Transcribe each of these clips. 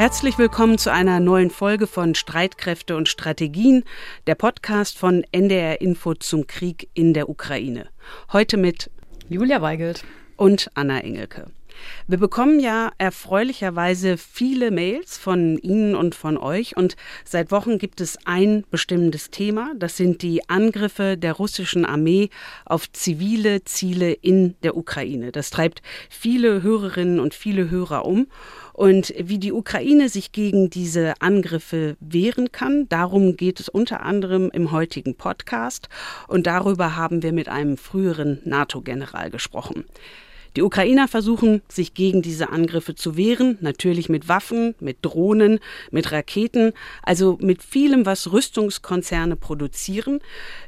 Herzlich willkommen zu einer neuen Folge von Streitkräfte und Strategien, der Podcast von NDR Info zum Krieg in der Ukraine. Heute mit Julia Weigelt und Anna Engelke. Wir bekommen ja erfreulicherweise viele Mails von Ihnen und von euch und seit Wochen gibt es ein bestimmendes Thema. Das sind die Angriffe der russischen Armee auf zivile Ziele in der Ukraine. Das treibt viele Hörerinnen und viele Hörer um. Und wie die Ukraine sich gegen diese Angriffe wehren kann, darum geht es unter anderem im heutigen Podcast. Und darüber haben wir mit einem früheren NATO-General gesprochen. Die Ukrainer versuchen, sich gegen diese Angriffe zu wehren, natürlich mit Waffen, mit Drohnen, mit Raketen, also mit vielem, was Rüstungskonzerne produzieren.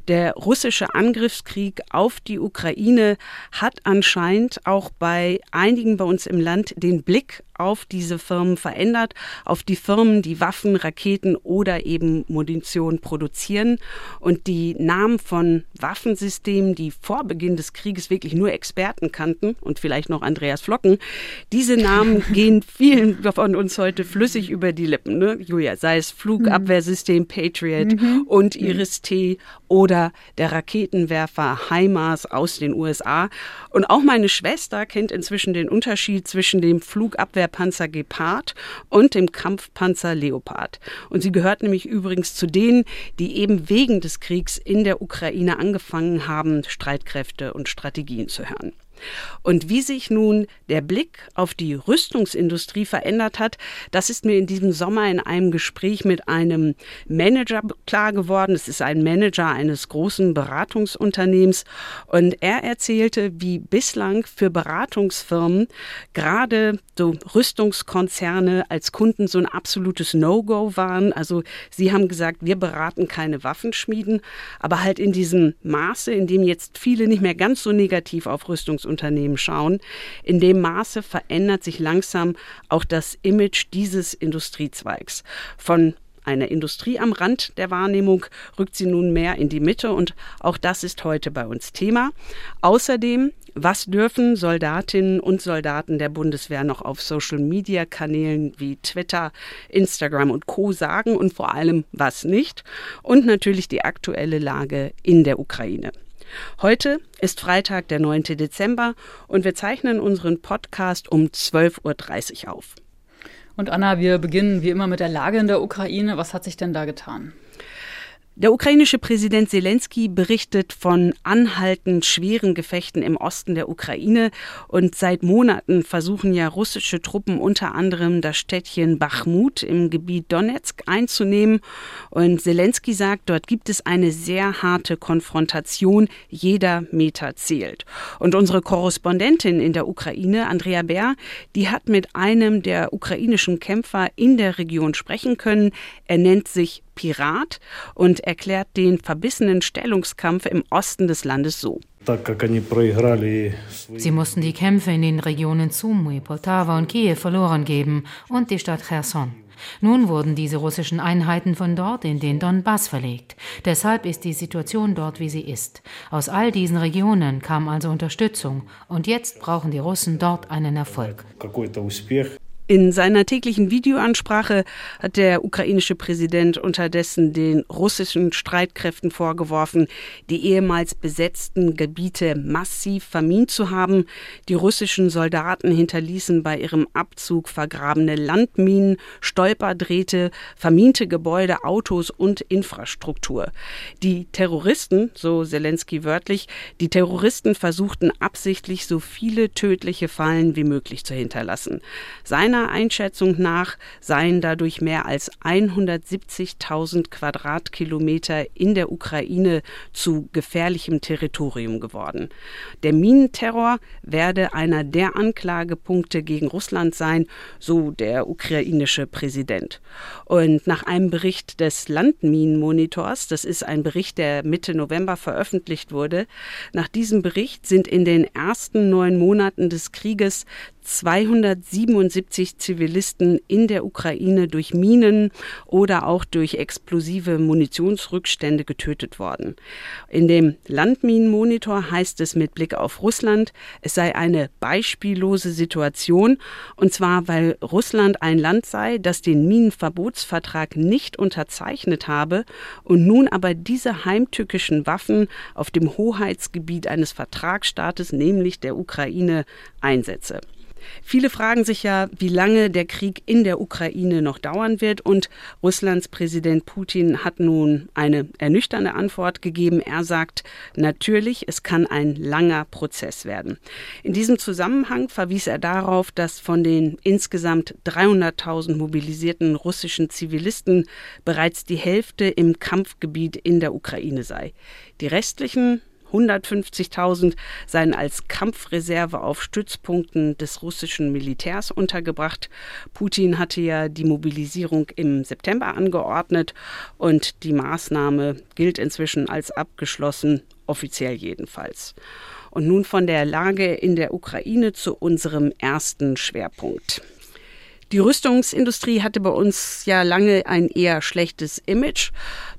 Der russische Angriffskrieg auf die Ukraine hat anscheinend auch bei einigen bei uns im Land den Blick auf diese Firmen verändert, auf die Firmen, die Waffen, Raketen oder eben Munition produzieren. Und die Namen von Waffensystemen, die vor Beginn des Krieges wirklich nur Experten kannten und vielleicht noch Andreas Flocken, diese Namen gehen vielen von uns heute flüssig über die Lippen. Ne? Julia, sei es Flugabwehrsystem Patriot mhm. und Iris-T oder der Raketenwerfer HIMARS aus den USA. Und auch meine Schwester kennt inzwischen den Unterschied zwischen dem Flugabwehr Panzer Gepard und dem Kampfpanzer Leopard. Und sie gehört nämlich übrigens zu denen, die eben wegen des Kriegs in der Ukraine angefangen haben, Streitkräfte und Strategien zu hören. Und wie sich nun der Blick auf die Rüstungsindustrie verändert hat, das ist mir in diesem Sommer in einem Gespräch mit einem Manager klar geworden. Es ist ein Manager eines großen Beratungsunternehmens und er erzählte, wie bislang für Beratungsfirmen gerade so Rüstungskonzerne als Kunden so ein absolutes No-Go waren. Also sie haben gesagt, wir beraten keine Waffenschmieden, aber halt in diesem Maße, in dem jetzt viele nicht mehr ganz so negativ auf Rüstungsunternehmen Unternehmen schauen. In dem Maße verändert sich langsam auch das Image dieses Industriezweigs. Von einer Industrie am Rand der Wahrnehmung rückt sie nun mehr in die Mitte und auch das ist heute bei uns Thema. Außerdem, was dürfen Soldatinnen und Soldaten der Bundeswehr noch auf Social-Media-Kanälen wie Twitter, Instagram und Co sagen und vor allem was nicht? Und natürlich die aktuelle Lage in der Ukraine. Heute ist Freitag, der 9. Dezember und wir zeichnen unseren Podcast um 12.30 Uhr auf. Und Anna, wir beginnen wie immer mit der Lage in der Ukraine. Was hat sich denn da getan? Der ukrainische Präsident Zelensky berichtet von anhaltend schweren Gefechten im Osten der Ukraine und seit Monaten versuchen ja russische Truppen unter anderem das Städtchen Bachmut im Gebiet Donetsk einzunehmen und Zelensky sagt, dort gibt es eine sehr harte Konfrontation, jeder Meter zählt. Und unsere Korrespondentin in der Ukraine, Andrea Bär, die hat mit einem der ukrainischen Kämpfer in der Region sprechen können. Er nennt sich Pirat und erklärt den verbissenen Stellungskampf im Osten des Landes so. Sie mussten die Kämpfe in den Regionen Sumy, Poltawa und Kiew verloren geben und die Stadt Cherson. Nun wurden diese russischen Einheiten von dort in den Donbass verlegt. Deshalb ist die Situation dort, wie sie ist. Aus all diesen Regionen kam also Unterstützung und jetzt brauchen die Russen dort einen Erfolg. In seiner täglichen Videoansprache hat der ukrainische Präsident unterdessen den russischen Streitkräften vorgeworfen, die ehemals besetzten Gebiete massiv vermint zu haben. Die russischen Soldaten hinterließen bei ihrem Abzug vergrabene Landminen, Stolperdrähte, verminte Gebäude, Autos und Infrastruktur. Die Terroristen, so Zelensky wörtlich, die Terroristen versuchten absichtlich so viele tödliche Fallen wie möglich zu hinterlassen. Seiner Einschätzung nach seien dadurch mehr als 170.000 Quadratkilometer in der Ukraine zu gefährlichem Territorium geworden. Der Minenterror werde einer der Anklagepunkte gegen Russland sein, so der ukrainische Präsident. Und nach einem Bericht des Landminenmonitors, das ist ein Bericht, der Mitte November veröffentlicht wurde, nach diesem Bericht sind in den ersten neun Monaten des Krieges 277 Zivilisten in der Ukraine durch Minen oder auch durch explosive Munitionsrückstände getötet worden. In dem Landminenmonitor heißt es mit Blick auf Russland, es sei eine beispiellose Situation, und zwar weil Russland ein Land sei, das den Minenverbotsvertrag nicht unterzeichnet habe und nun aber diese heimtückischen Waffen auf dem Hoheitsgebiet eines Vertragsstaates, nämlich der Ukraine, einsetze. Viele fragen sich ja, wie lange der Krieg in der Ukraine noch dauern wird. Und Russlands Präsident Putin hat nun eine ernüchternde Antwort gegeben. Er sagt, natürlich, es kann ein langer Prozess werden. In diesem Zusammenhang verwies er darauf, dass von den insgesamt 300.000 mobilisierten russischen Zivilisten bereits die Hälfte im Kampfgebiet in der Ukraine sei. Die restlichen 150.000 seien als Kampfreserve auf Stützpunkten des russischen Militärs untergebracht. Putin hatte ja die Mobilisierung im September angeordnet und die Maßnahme gilt inzwischen als abgeschlossen, offiziell jedenfalls. Und nun von der Lage in der Ukraine zu unserem ersten Schwerpunkt. Die Rüstungsindustrie hatte bei uns ja lange ein eher schlechtes Image,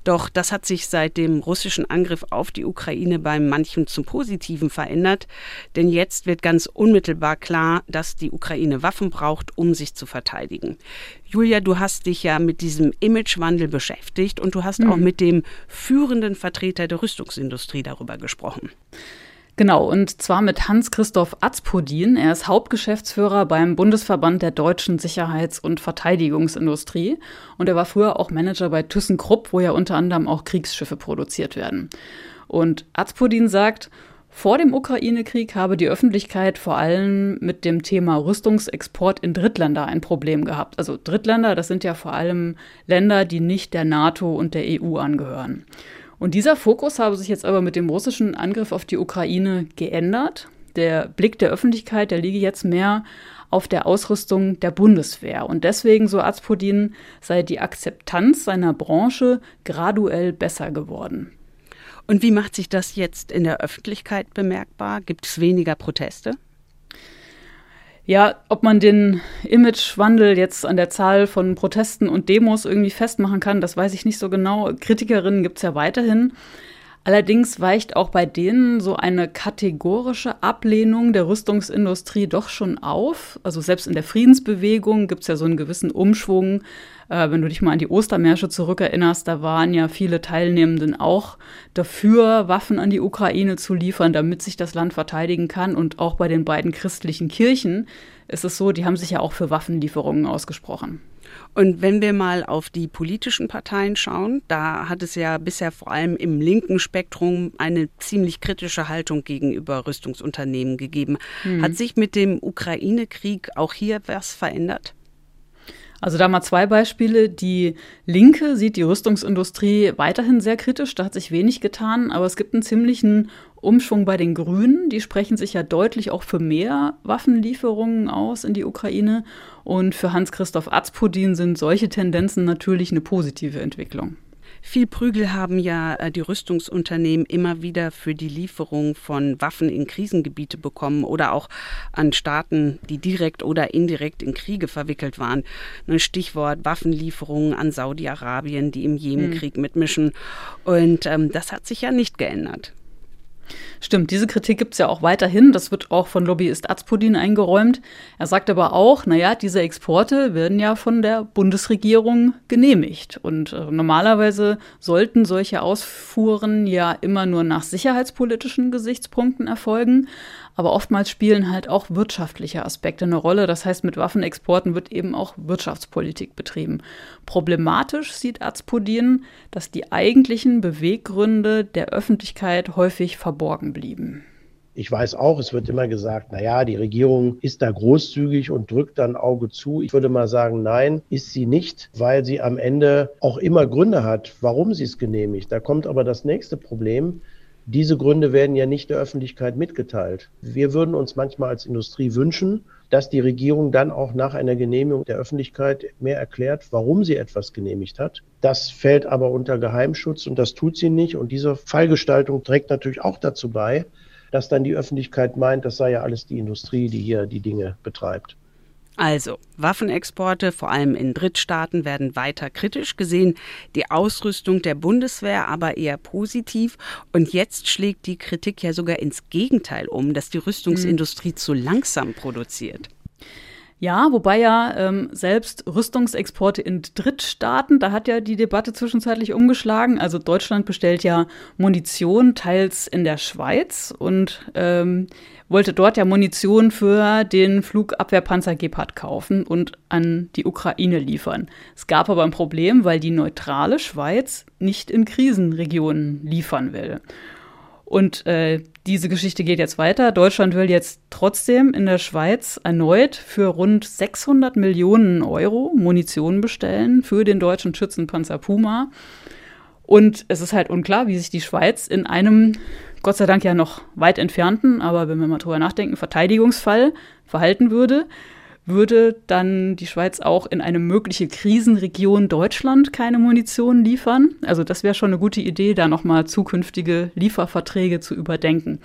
doch das hat sich seit dem russischen Angriff auf die Ukraine bei manchen zum Positiven verändert, denn jetzt wird ganz unmittelbar klar, dass die Ukraine Waffen braucht, um sich zu verteidigen. Julia, du hast dich ja mit diesem Imagewandel beschäftigt und du hast mhm. auch mit dem führenden Vertreter der Rüstungsindustrie darüber gesprochen. Genau, und zwar mit Hans-Christoph Azpodin. Er ist Hauptgeschäftsführer beim Bundesverband der deutschen Sicherheits- und Verteidigungsindustrie. Und er war früher auch Manager bei ThyssenKrupp, wo ja unter anderem auch Kriegsschiffe produziert werden. Und Azpodin sagt, vor dem Ukraine-Krieg habe die Öffentlichkeit vor allem mit dem Thema Rüstungsexport in Drittländer ein Problem gehabt. Also Drittländer, das sind ja vor allem Länder, die nicht der NATO und der EU angehören. Und dieser Fokus habe sich jetzt aber mit dem russischen Angriff auf die Ukraine geändert. Der Blick der Öffentlichkeit, der liege jetzt mehr auf der Ausrüstung der Bundeswehr. Und deswegen, so Azpodin, sei die Akzeptanz seiner Branche graduell besser geworden. Und wie macht sich das jetzt in der Öffentlichkeit bemerkbar? Gibt es weniger Proteste? Ja, ob man den Imagewandel jetzt an der Zahl von Protesten und Demos irgendwie festmachen kann, das weiß ich nicht so genau. Kritikerinnen gibt es ja weiterhin. Allerdings weicht auch bei denen so eine kategorische Ablehnung der Rüstungsindustrie doch schon auf. Also selbst in der Friedensbewegung gibt es ja so einen gewissen Umschwung. Äh, wenn du dich mal an die Ostermärsche zurückerinnerst, da waren ja viele Teilnehmenden auch dafür, Waffen an die Ukraine zu liefern, damit sich das Land verteidigen kann. Und auch bei den beiden christlichen Kirchen ist es so, die haben sich ja auch für Waffenlieferungen ausgesprochen. Und wenn wir mal auf die politischen Parteien schauen, da hat es ja bisher vor allem im linken Spektrum eine ziemlich kritische Haltung gegenüber Rüstungsunternehmen gegeben. Hm. Hat sich mit dem Ukraine-Krieg auch hier was verändert? Also da mal zwei Beispiele. Die Linke sieht die Rüstungsindustrie weiterhin sehr kritisch, da hat sich wenig getan, aber es gibt einen ziemlichen Umschwung bei den Grünen. Die sprechen sich ja deutlich auch für mehr Waffenlieferungen aus in die Ukraine. Und für Hans-Christoph Azpodin sind solche Tendenzen natürlich eine positive Entwicklung. Viel Prügel haben ja äh, die Rüstungsunternehmen immer wieder für die Lieferung von Waffen in Krisengebiete bekommen oder auch an Staaten, die direkt oder indirekt in Kriege verwickelt waren. Ein Stichwort Waffenlieferungen an Saudi-Arabien, die im Jemenkrieg hm. mitmischen. Und ähm, das hat sich ja nicht geändert. Stimmt, diese Kritik gibt es ja auch weiterhin. Das wird auch von Lobbyist Azpodin eingeräumt. Er sagt aber auch, naja, diese Exporte werden ja von der Bundesregierung genehmigt. Und äh, normalerweise sollten solche Ausfuhren ja immer nur nach sicherheitspolitischen Gesichtspunkten erfolgen. Aber oftmals spielen halt auch wirtschaftliche Aspekte eine Rolle. Das heißt, mit Waffenexporten wird eben auch Wirtschaftspolitik betrieben. Problematisch sieht Azpodin, dass die eigentlichen Beweggründe der Öffentlichkeit häufig verborgen blieben. Ich weiß auch, es wird immer gesagt, na ja, die Regierung ist da großzügig und drückt dann Auge zu. Ich würde mal sagen, nein, ist sie nicht, weil sie am Ende auch immer Gründe hat, warum sie es genehmigt. Da kommt aber das nächste Problem. Diese Gründe werden ja nicht der Öffentlichkeit mitgeteilt. Wir würden uns manchmal als Industrie wünschen, dass die Regierung dann auch nach einer Genehmigung der Öffentlichkeit mehr erklärt, warum sie etwas genehmigt hat. Das fällt aber unter Geheimschutz und das tut sie nicht. Und diese Fallgestaltung trägt natürlich auch dazu bei, dass dann die Öffentlichkeit meint, das sei ja alles die Industrie, die hier die Dinge betreibt. Also, Waffenexporte, vor allem in Drittstaaten, werden weiter kritisch gesehen, die Ausrüstung der Bundeswehr aber eher positiv. Und jetzt schlägt die Kritik ja sogar ins Gegenteil um, dass die Rüstungsindustrie mhm. zu langsam produziert. Ja, wobei ja ähm, selbst Rüstungsexporte in Drittstaaten, da hat ja die Debatte zwischenzeitlich umgeschlagen. Also Deutschland bestellt ja Munition teils in der Schweiz und ähm, wollte dort ja Munition für den Flugabwehrpanzer Gepard kaufen und an die Ukraine liefern. Es gab aber ein Problem, weil die neutrale Schweiz nicht in Krisenregionen liefern will. Und äh, diese Geschichte geht jetzt weiter. Deutschland will jetzt trotzdem in der Schweiz erneut für rund 600 Millionen Euro Munition bestellen für den deutschen Schützenpanzer Puma. Und es ist halt unklar, wie sich die Schweiz in einem, Gott sei Dank ja noch weit entfernten, aber wenn wir mal drüber nachdenken, Verteidigungsfall verhalten würde würde dann die Schweiz auch in eine mögliche Krisenregion Deutschland keine Munition liefern. Also das wäre schon eine gute Idee, da nochmal zukünftige Lieferverträge zu überdenken.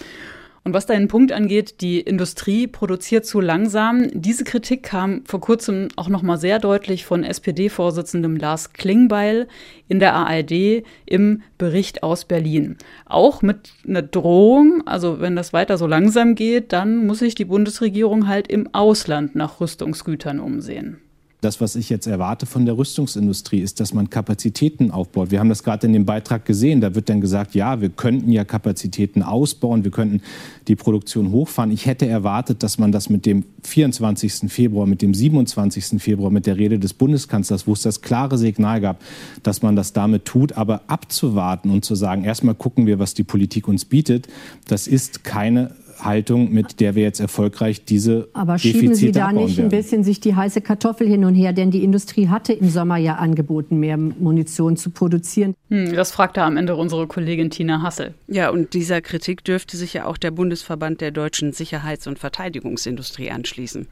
Und was deinen Punkt angeht, die Industrie produziert zu langsam. Diese Kritik kam vor kurzem auch noch mal sehr deutlich von SPD-Vorsitzendem Lars Klingbeil in der ARD im Bericht aus Berlin. Auch mit einer Drohung, also wenn das weiter so langsam geht, dann muss sich die Bundesregierung halt im Ausland nach Rüstungsgütern umsehen. Das, was ich jetzt erwarte von der Rüstungsindustrie, ist, dass man Kapazitäten aufbaut. Wir haben das gerade in dem Beitrag gesehen. Da wird dann gesagt, ja, wir könnten ja Kapazitäten ausbauen, wir könnten die Produktion hochfahren. Ich hätte erwartet, dass man das mit dem 24. Februar, mit dem 27. Februar, mit der Rede des Bundeskanzlers, wo es das klare Signal gab, dass man das damit tut. Aber abzuwarten und zu sagen, erstmal gucken wir, was die Politik uns bietet, das ist keine Haltung, mit der wir jetzt erfolgreich diese Aber Defizite schieben Sie da nicht ein bisschen sich die heiße Kartoffel hin und her? Denn die Industrie hatte im Sommer ja angeboten, mehr Munition zu produzieren. Hm, das fragte am Ende unsere Kollegin Tina Hassel. Ja, und dieser Kritik dürfte sich ja auch der Bundesverband der deutschen Sicherheits- und Verteidigungsindustrie anschließen.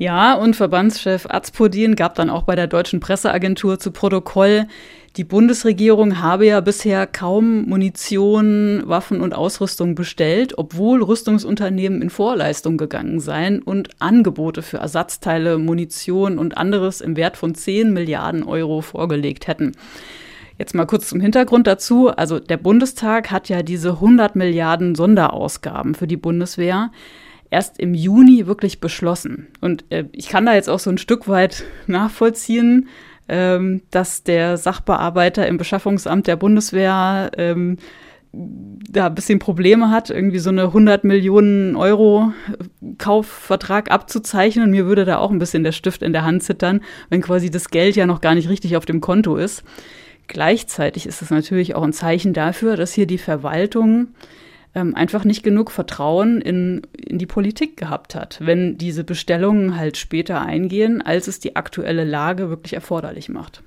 Ja, und Verbandschef Azpodin gab dann auch bei der deutschen Presseagentur zu Protokoll, die Bundesregierung habe ja bisher kaum Munition, Waffen und Ausrüstung bestellt, obwohl Rüstungsunternehmen in Vorleistung gegangen seien und Angebote für Ersatzteile, Munition und anderes im Wert von 10 Milliarden Euro vorgelegt hätten. Jetzt mal kurz zum Hintergrund dazu. Also der Bundestag hat ja diese 100 Milliarden Sonderausgaben für die Bundeswehr erst im Juni wirklich beschlossen. Und äh, ich kann da jetzt auch so ein Stück weit nachvollziehen, ähm, dass der Sachbearbeiter im Beschaffungsamt der Bundeswehr ähm, da ein bisschen Probleme hat, irgendwie so eine 100 Millionen Euro Kaufvertrag abzuzeichnen. Und mir würde da auch ein bisschen der Stift in der Hand zittern, wenn quasi das Geld ja noch gar nicht richtig auf dem Konto ist. Gleichzeitig ist es natürlich auch ein Zeichen dafür, dass hier die Verwaltung ähm, einfach nicht genug Vertrauen in, in die Politik gehabt hat, wenn diese Bestellungen halt später eingehen, als es die aktuelle Lage wirklich erforderlich macht.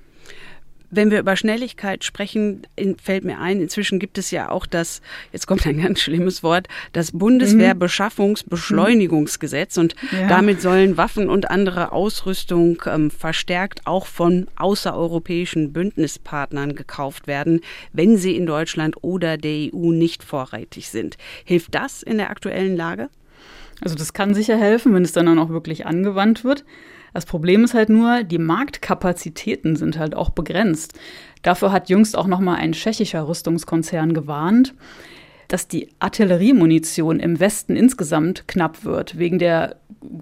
Wenn wir über Schnelligkeit sprechen, fällt mir ein, inzwischen gibt es ja auch das, jetzt kommt ein ganz schlimmes Wort, das Bundeswehrbeschaffungsbeschleunigungsgesetz. Und ja. damit sollen Waffen und andere Ausrüstung ähm, verstärkt auch von außereuropäischen Bündnispartnern gekauft werden, wenn sie in Deutschland oder der EU nicht vorrätig sind. Hilft das in der aktuellen Lage? Also das kann sicher helfen, wenn es dann auch wirklich angewandt wird. Das Problem ist halt nur, die Marktkapazitäten sind halt auch begrenzt. Dafür hat jüngst auch noch mal ein tschechischer Rüstungskonzern gewarnt, dass die Artilleriemunition im Westen insgesamt knapp wird, wegen der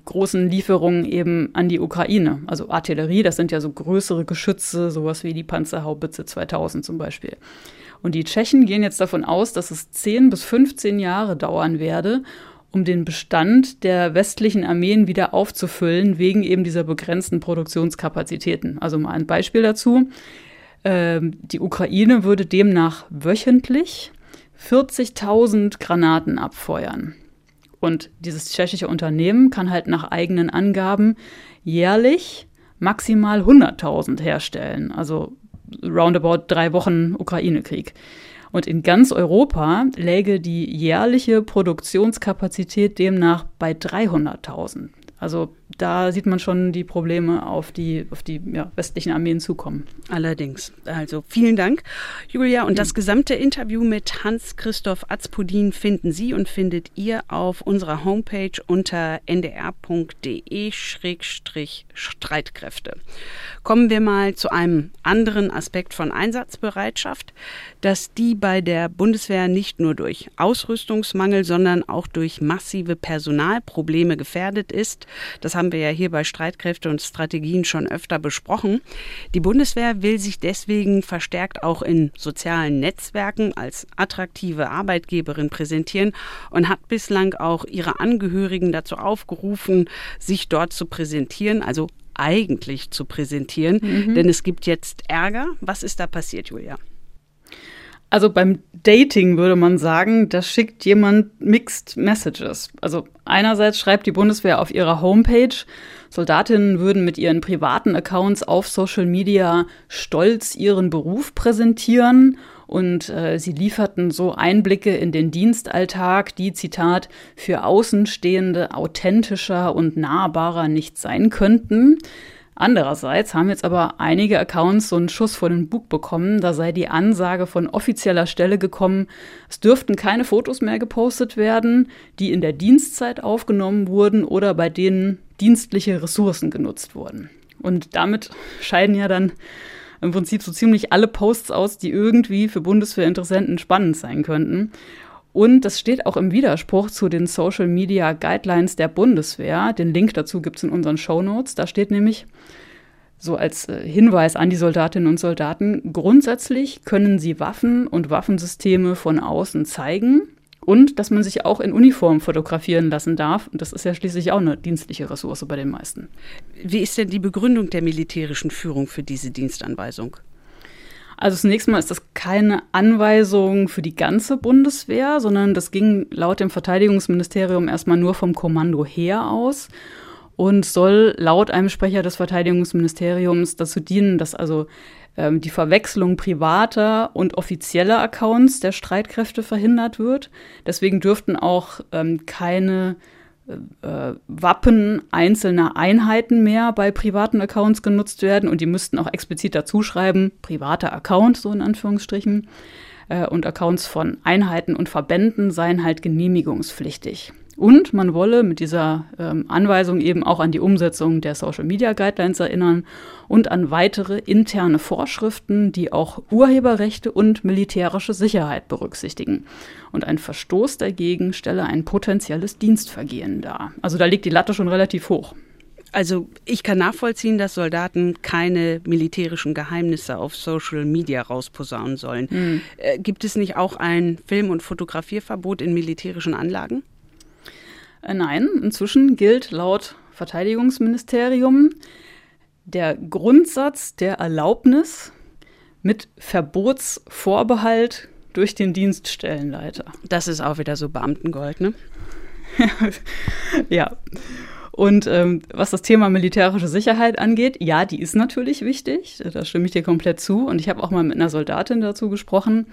großen Lieferungen eben an die Ukraine. Also Artillerie, das sind ja so größere Geschütze, sowas wie die Panzerhaubitze 2000 zum Beispiel. Und die Tschechen gehen jetzt davon aus, dass es 10 bis 15 Jahre dauern werde, um den Bestand der westlichen Armeen wieder aufzufüllen, wegen eben dieser begrenzten Produktionskapazitäten. Also mal ein Beispiel dazu. Ähm, die Ukraine würde demnach wöchentlich 40.000 Granaten abfeuern. Und dieses tschechische Unternehmen kann halt nach eigenen Angaben jährlich maximal 100.000 herstellen. Also roundabout drei Wochen Ukraine-Krieg. Und in ganz Europa läge die jährliche Produktionskapazität demnach bei 300.000. Also da sieht man schon die Probleme auf die, auf die ja, westlichen Armeen zukommen. Allerdings. Also vielen Dank, Julia. Und das gesamte Interview mit Hans-Christoph Azpudin finden Sie und findet ihr auf unserer Homepage unter ndr.de-streitkräfte. Kommen wir mal zu einem anderen Aspekt von Einsatzbereitschaft, dass die bei der Bundeswehr nicht nur durch Ausrüstungsmangel, sondern auch durch massive Personalprobleme gefährdet ist. Das haben wir ja hier bei Streitkräfte und Strategien schon öfter besprochen. Die Bundeswehr will sich deswegen verstärkt auch in sozialen Netzwerken als attraktive Arbeitgeberin präsentieren und hat bislang auch ihre Angehörigen dazu aufgerufen, sich dort zu präsentieren, also eigentlich zu präsentieren. Mhm. Denn es gibt jetzt Ärger. Was ist da passiert, Julia? Also beim Dating würde man sagen, da schickt jemand Mixed Messages. Also einerseits schreibt die Bundeswehr auf ihrer Homepage, Soldatinnen würden mit ihren privaten Accounts auf Social Media stolz ihren Beruf präsentieren und äh, sie lieferten so Einblicke in den Dienstalltag, die, Zitat, für Außenstehende authentischer und nahbarer nicht sein könnten. Andererseits haben jetzt aber einige Accounts so einen Schuss vor den Bug bekommen. Da sei die Ansage von offizieller Stelle gekommen, es dürften keine Fotos mehr gepostet werden, die in der Dienstzeit aufgenommen wurden oder bei denen dienstliche Ressourcen genutzt wurden. Und damit scheiden ja dann im Prinzip so ziemlich alle Posts aus, die irgendwie für Bundeswehrinteressenten spannend sein könnten. Und das steht auch im Widerspruch zu den Social Media Guidelines der Bundeswehr. Den Link dazu gibt es in unseren Show Notes. Da steht nämlich so als äh, Hinweis an die Soldatinnen und Soldaten, grundsätzlich können sie Waffen und Waffensysteme von außen zeigen und dass man sich auch in Uniform fotografieren lassen darf. Und das ist ja schließlich auch eine dienstliche Ressource bei den meisten. Wie ist denn die Begründung der militärischen Führung für diese Dienstanweisung? Also zunächst mal ist das keine Anweisung für die ganze Bundeswehr, sondern das ging laut dem Verteidigungsministerium erstmal nur vom Kommando her aus und soll laut einem Sprecher des Verteidigungsministeriums dazu dienen, dass also ähm, die Verwechslung privater und offizieller Accounts der Streitkräfte verhindert wird. Deswegen dürften auch ähm, keine äh, Wappen einzelner Einheiten mehr bei privaten Accounts genutzt werden und die müssten auch explizit dazu schreiben, privater Account, so in Anführungsstrichen. Äh, und Accounts von Einheiten und Verbänden seien halt genehmigungspflichtig. Und man wolle mit dieser ähm, Anweisung eben auch an die Umsetzung der Social Media Guidelines erinnern und an weitere interne Vorschriften, die auch Urheberrechte und militärische Sicherheit berücksichtigen. Und ein Verstoß dagegen stelle ein potenzielles Dienstvergehen dar. Also da liegt die Latte schon relativ hoch. Also ich kann nachvollziehen, dass Soldaten keine militärischen Geheimnisse auf Social Media rausposaunen sollen. Mhm. Äh, gibt es nicht auch ein Film- und Fotografierverbot in militärischen Anlagen? Äh, nein, inzwischen gilt laut Verteidigungsministerium der Grundsatz der Erlaubnis mit Verbotsvorbehalt durch den Dienststellenleiter. Das ist auch wieder so Beamtengold, ne? ja. Und ähm, was das Thema militärische Sicherheit angeht, ja, die ist natürlich wichtig. Da stimme ich dir komplett zu. Und ich habe auch mal mit einer Soldatin dazu gesprochen.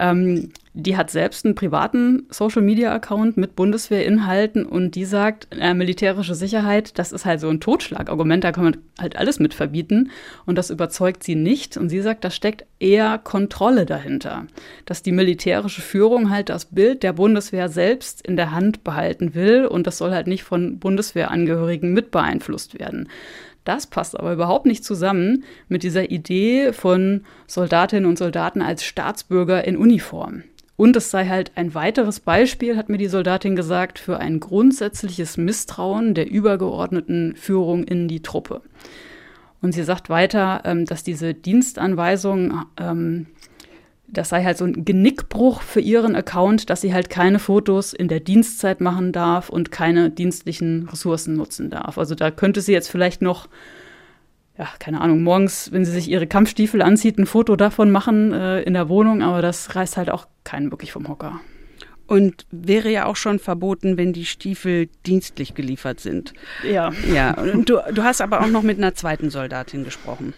Ähm, die hat selbst einen privaten Social-Media-Account mit Bundeswehrinhalten und die sagt, äh, militärische Sicherheit, das ist halt so ein Totschlagargument, da kann man halt alles mit verbieten und das überzeugt sie nicht. Und sie sagt, da steckt eher Kontrolle dahinter, dass die militärische Führung halt das Bild der Bundeswehr selbst in der Hand behalten will und das soll halt nicht von Bundeswehrangehörigen mit beeinflusst werden. Das passt aber überhaupt nicht zusammen mit dieser Idee von Soldatinnen und Soldaten als Staatsbürger in Uniform. Und es sei halt ein weiteres Beispiel, hat mir die Soldatin gesagt, für ein grundsätzliches Misstrauen der übergeordneten Führung in die Truppe. Und sie sagt weiter, ähm, dass diese Dienstanweisung ähm, das sei halt so ein Genickbruch für ihren Account, dass sie halt keine Fotos in der Dienstzeit machen darf und keine dienstlichen Ressourcen nutzen darf. Also da könnte sie jetzt vielleicht noch, ja, keine Ahnung, morgens, wenn sie sich ihre Kampfstiefel anzieht, ein Foto davon machen äh, in der Wohnung, aber das reißt halt auch keinen wirklich vom Hocker. Und wäre ja auch schon verboten, wenn die Stiefel dienstlich geliefert sind. Ja. Ja, und du, du hast aber auch noch mit einer zweiten Soldatin gesprochen.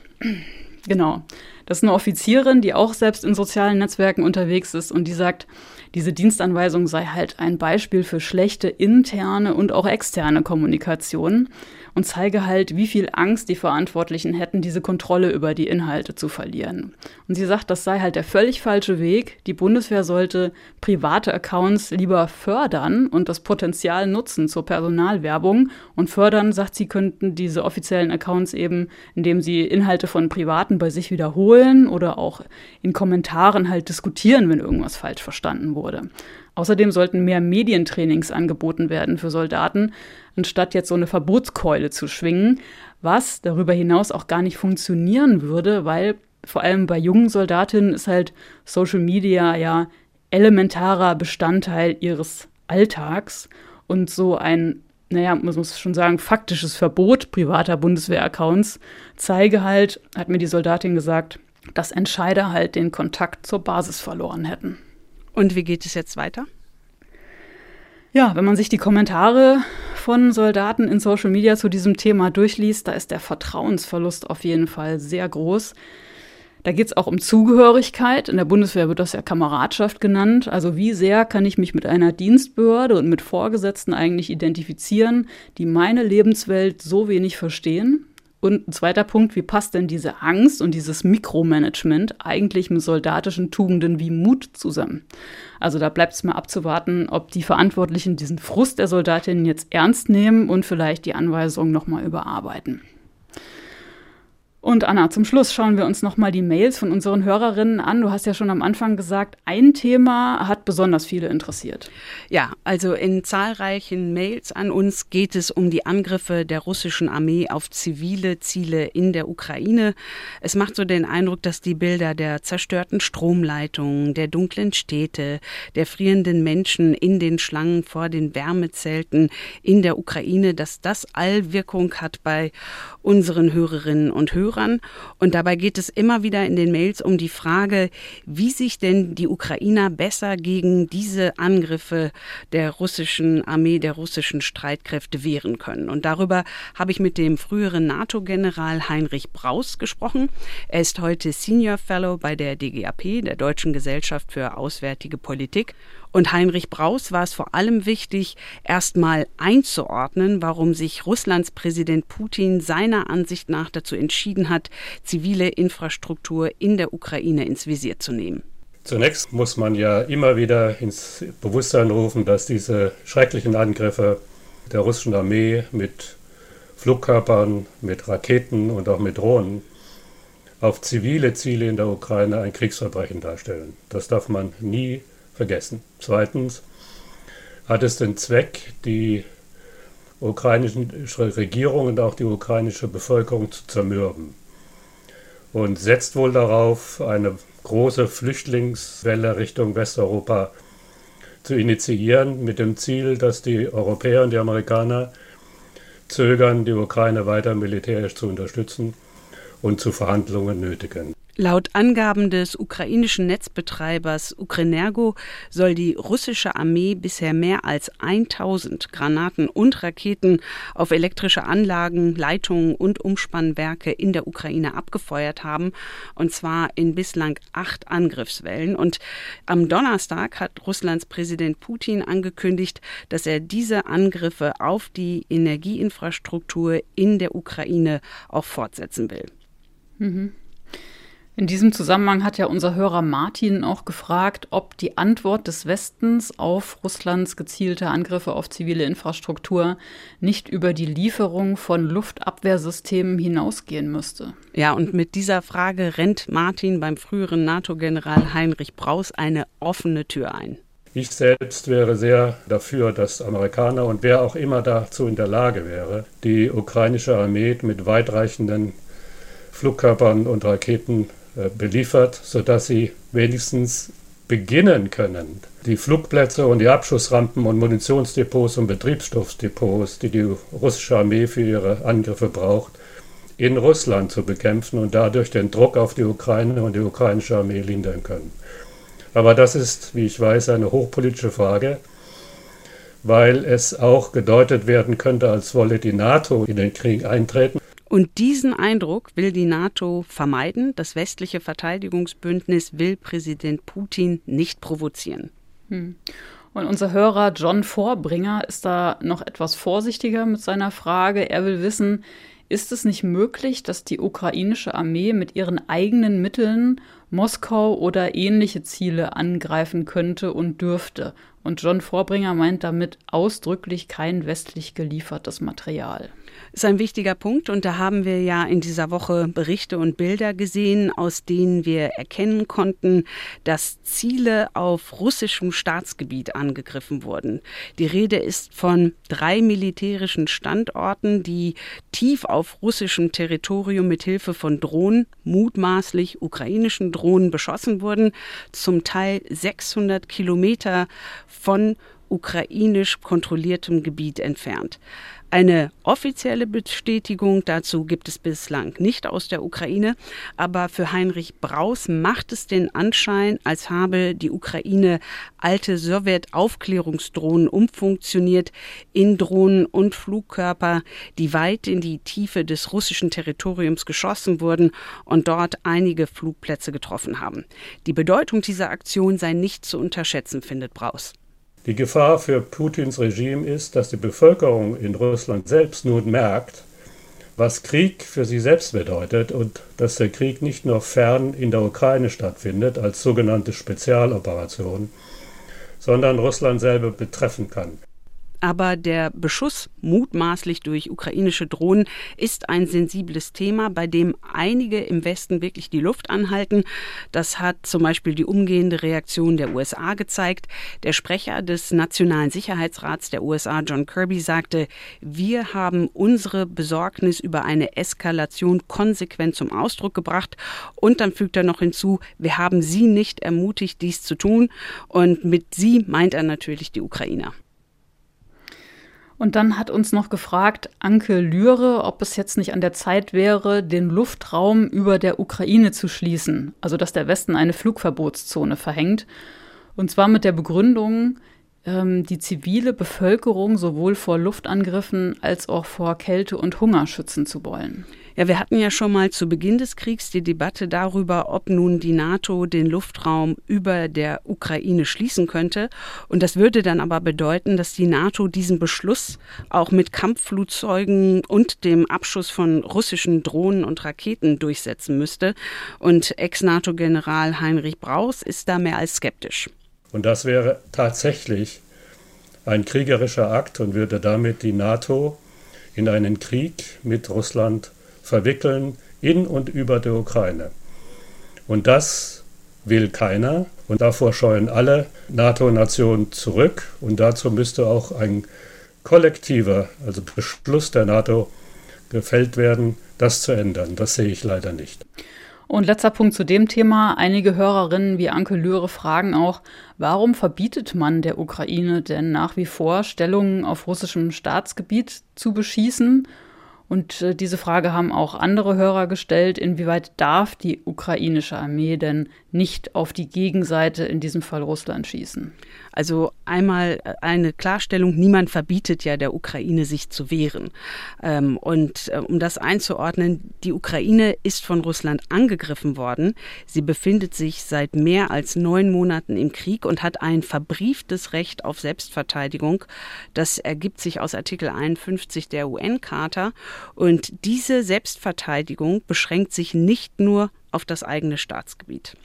Genau. Das ist eine Offizierin, die auch selbst in sozialen Netzwerken unterwegs ist und die sagt, diese Dienstanweisung sei halt ein Beispiel für schlechte interne und auch externe Kommunikation und zeige halt, wie viel Angst die Verantwortlichen hätten, diese Kontrolle über die Inhalte zu verlieren. Und sie sagt, das sei halt der völlig falsche Weg. Die Bundeswehr sollte private Accounts lieber fördern und das Potenzial nutzen zur Personalwerbung. Und fördern, sagt sie, könnten diese offiziellen Accounts eben, indem sie Inhalte von Privaten bei sich wiederholen oder auch in Kommentaren halt diskutieren, wenn irgendwas falsch verstanden wurde. Außerdem sollten mehr Medientrainings angeboten werden für Soldaten, anstatt jetzt so eine Verbotskeule zu schwingen, was darüber hinaus auch gar nicht funktionieren würde, weil vor allem bei jungen Soldatinnen ist halt Social Media ja elementarer Bestandteil ihres Alltags und so ein naja, man muss schon sagen, faktisches Verbot privater Bundeswehraccounts zeige halt, hat mir die Soldatin gesagt, dass Entscheider halt den Kontakt zur Basis verloren hätten. Und wie geht es jetzt weiter? Ja, wenn man sich die Kommentare von Soldaten in Social Media zu diesem Thema durchliest, da ist der Vertrauensverlust auf jeden Fall sehr groß. Da geht es auch um Zugehörigkeit. In der Bundeswehr wird das ja Kameradschaft genannt. Also wie sehr kann ich mich mit einer Dienstbehörde und mit Vorgesetzten eigentlich identifizieren, die meine Lebenswelt so wenig verstehen? Und ein zweiter Punkt, wie passt denn diese Angst und dieses Mikromanagement eigentlich mit soldatischen Tugenden wie Mut zusammen? Also da bleibt es mal abzuwarten, ob die Verantwortlichen diesen Frust der Soldatinnen jetzt ernst nehmen und vielleicht die Anweisungen nochmal überarbeiten. Und Anna, zum Schluss schauen wir uns nochmal die Mails von unseren Hörerinnen an. Du hast ja schon am Anfang gesagt, ein Thema hat besonders viele interessiert. Ja, also in zahlreichen Mails an uns geht es um die Angriffe der russischen Armee auf zivile Ziele in der Ukraine. Es macht so den Eindruck, dass die Bilder der zerstörten Stromleitungen, der dunklen Städte, der frierenden Menschen in den Schlangen vor den Wärmezelten in der Ukraine, dass das Allwirkung hat bei unseren Hörerinnen und Hörern. Hörern. Und dabei geht es immer wieder in den Mails um die Frage, wie sich denn die Ukrainer besser gegen diese Angriffe der russischen Armee, der russischen Streitkräfte wehren können. Und darüber habe ich mit dem früheren NATO-General Heinrich Braus gesprochen. Er ist heute Senior Fellow bei der DGAP, der Deutschen Gesellschaft für Auswärtige Politik. Und Heinrich Braus war es vor allem wichtig, erstmal einzuordnen, warum sich Russlands Präsident Putin seiner Ansicht nach dazu entschieden hat, zivile Infrastruktur in der Ukraine ins Visier zu nehmen. Zunächst muss man ja immer wieder ins Bewusstsein rufen, dass diese schrecklichen Angriffe der russischen Armee mit Flugkörpern, mit Raketen und auch mit Drohnen auf zivile Ziele in der Ukraine ein Kriegsverbrechen darstellen. Das darf man nie vergessen. Zweitens hat es den Zweck, die ukrainische Regierung und auch die ukrainische Bevölkerung zu zermürben und setzt wohl darauf, eine große Flüchtlingswelle Richtung Westeuropa zu initiieren, mit dem Ziel, dass die Europäer und die Amerikaner zögern, die Ukraine weiter militärisch zu unterstützen und zu Verhandlungen nötigen. Laut Angaben des ukrainischen Netzbetreibers Ukrenergo soll die russische Armee bisher mehr als 1000 Granaten und Raketen auf elektrische Anlagen, Leitungen und Umspannwerke in der Ukraine abgefeuert haben, und zwar in bislang acht Angriffswellen. Und am Donnerstag hat Russlands Präsident Putin angekündigt, dass er diese Angriffe auf die Energieinfrastruktur in der Ukraine auch fortsetzen will. Mhm. In diesem Zusammenhang hat ja unser Hörer Martin auch gefragt, ob die Antwort des Westens auf Russlands gezielte Angriffe auf zivile Infrastruktur nicht über die Lieferung von Luftabwehrsystemen hinausgehen müsste. Ja, und mit dieser Frage rennt Martin beim früheren NATO-General Heinrich Braus eine offene Tür ein. Ich selbst wäre sehr dafür, dass Amerikaner und wer auch immer dazu in der Lage wäre, die ukrainische Armee mit weitreichenden Flugkörpern und Raketen beliefert, sodass sie wenigstens beginnen können, die Flugplätze und die Abschussrampen und Munitionsdepots und Betriebsstoffdepots, die die russische Armee für ihre Angriffe braucht, in Russland zu bekämpfen und dadurch den Druck auf die Ukraine und die ukrainische Armee lindern können. Aber das ist, wie ich weiß, eine hochpolitische Frage, weil es auch gedeutet werden könnte, als wolle die NATO in den Krieg eintreten Und diesen Eindruck will die NATO vermeiden. Das westliche Verteidigungsbündnis will Präsident Putin nicht provozieren. Hm. Und unser Hörer John Vorbringer ist da noch etwas vorsichtiger mit seiner Frage. Er will wissen, ist es nicht möglich, dass die ukrainische Armee mit ihren eigenen Mitteln Moskau oder ähnliche Ziele angreifen könnte und dürfte? Und John Vorbringer meint damit ausdrücklich kein westlich geliefertes Material ist ein wichtiger Punkt und da haben wir ja in dieser Woche Berichte und Bilder gesehen, aus denen wir erkennen konnten, dass Ziele auf russischem Staatsgebiet angegriffen wurden. Die Rede ist von drei militärischen Standorten, die tief auf russischem Territorium mit Hilfe von Drohnen, mutmaßlich ukrainischen Drohnen beschossen wurden, zum Teil 600 Kilometer von ukrainisch kontrolliertem Gebiet entfernt. Eine offizielle Bestätigung dazu gibt es bislang nicht aus der Ukraine, aber für Heinrich Braus macht es den Anschein, als habe die Ukraine alte Sowjet-Aufklärungsdrohnen umfunktioniert in Drohnen und Flugkörper, die weit in die Tiefe des russischen Territoriums geschossen wurden und dort einige Flugplätze getroffen haben. Die Bedeutung dieser Aktion sei nicht zu unterschätzen, findet Braus. Die Gefahr für Putins Regime ist, dass die Bevölkerung in Russland selbst nun merkt, was Krieg für sie selbst bedeutet und dass der Krieg nicht nur fern in der Ukraine stattfindet als sogenannte Spezialoperation, sondern Russland selber betreffen kann aber der Beschuss mutmaßlich durch ukrainische Drohnen ist ein sensibles Thema, bei dem einige im Westen wirklich die Luft anhalten. Das hat zum Beispiel die umgehende Reaktion der USA gezeigt. Der Sprecher des Nationalen Sicherheitsrats der USA, John Kirby, sagte, wir haben unsere Besorgnis über eine Eskalation konsequent zum Ausdruck gebracht. Und dann fügt er noch hinzu, wir haben sie nicht ermutigt, dies zu tun. Und mit sie meint er natürlich die Ukrainer. Und dann hat uns noch gefragt Anke Lühre, ob es jetzt nicht an der Zeit wäre, den Luftraum über der Ukraine zu schließen, also dass der Westen eine Flugverbotszone verhängt. Und zwar mit der Begründung, ähm, die zivile Bevölkerung sowohl vor Luftangriffen als auch vor Kälte und Hunger schützen zu wollen. Ja, wir hatten ja schon mal zu Beginn des Kriegs die Debatte darüber, ob nun die NATO den Luftraum über der Ukraine schließen könnte. Und das würde dann aber bedeuten, dass die NATO diesen Beschluss auch mit Kampfflugzeugen und dem Abschuss von russischen Drohnen und Raketen durchsetzen müsste. Und Ex-NATO-General Heinrich Braus ist da mehr als skeptisch. Und das wäre tatsächlich ein kriegerischer Akt und würde damit die NATO in einen Krieg mit Russland verwickeln in und über der Ukraine. Und das will keiner und davor scheuen alle NATO-Nationen zurück und dazu müsste auch ein kollektiver, also Beschluss der NATO gefällt werden, das zu ändern. Das sehe ich leider nicht. Und letzter Punkt zu dem Thema. Einige Hörerinnen wie Anke Löhre fragen auch, warum verbietet man der Ukraine denn nach wie vor Stellungen auf russischem Staatsgebiet zu beschießen? Und äh, diese Frage haben auch andere Hörer gestellt, inwieweit darf die ukrainische Armee denn nicht auf die Gegenseite, in diesem Fall Russland, schießen? Also einmal äh, eine Klarstellung, niemand verbietet ja der Ukraine, sich zu wehren. Ähm, und äh, um das einzuordnen, die Ukraine ist von Russland angegriffen worden. Sie befindet sich seit mehr als neun Monaten im Krieg und hat ein verbrieftes Recht auf Selbstverteidigung. Das ergibt sich aus Artikel 51 der UN-Charta. Und diese Selbstverteidigung beschränkt sich nicht nur auf das eigene Staatsgebiet.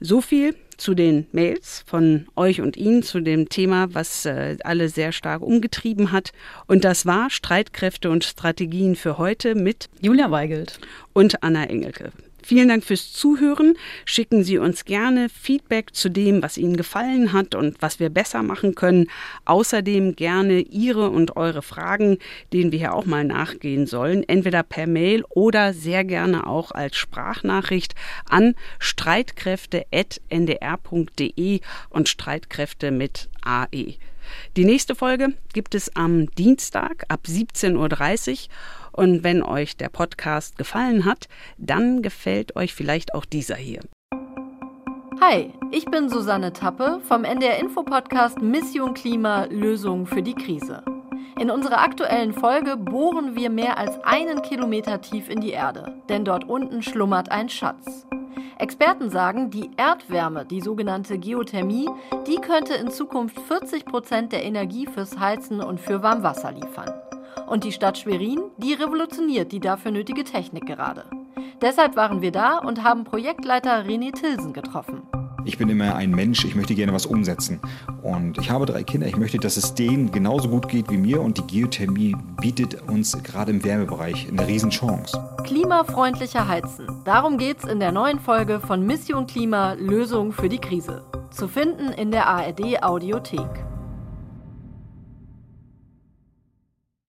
So viel zu den Mails von euch und Ihnen zu dem Thema, was äh, alle sehr stark umgetrieben hat. Und das war Streitkräfte und Strategien für heute mit Julia Weigelt und Anna Engelke. Vielen Dank fürs Zuhören. Schicken Sie uns gerne Feedback zu dem, was Ihnen gefallen hat und was wir besser machen können. Außerdem gerne Ihre und eure Fragen, denen wir hier auch mal nachgehen sollen, entweder per Mail oder sehr gerne auch als Sprachnachricht an streitkräfte.ndr.de und Streitkräfte mit AE. Die nächste Folge gibt es am Dienstag ab 17.30 Uhr und wenn euch der Podcast gefallen hat, dann gefällt euch vielleicht auch dieser hier. Hi, ich bin Susanne Tappe vom NDR Info Podcast Mission Klima Lösungen für die Krise. In unserer aktuellen Folge bohren wir mehr als einen Kilometer tief in die Erde, denn dort unten schlummert ein Schatz. Experten sagen, die Erdwärme, die sogenannte Geothermie, die könnte in Zukunft 40 Prozent der Energie fürs Heizen und für Warmwasser liefern. Und die Stadt Schwerin, die revolutioniert die dafür nötige Technik gerade. Deshalb waren wir da und haben Projektleiter René Tilsen getroffen. Ich bin immer ein Mensch, ich möchte gerne was umsetzen. Und ich habe drei Kinder, ich möchte, dass es denen genauso gut geht wie mir. Und die Geothermie bietet uns gerade im Wärmebereich eine Riesenchance. Klimafreundlicher Heizen. Darum geht es in der neuen Folge von Mission Klima Lösung für die Krise. Zu finden in der ARD Audiothek.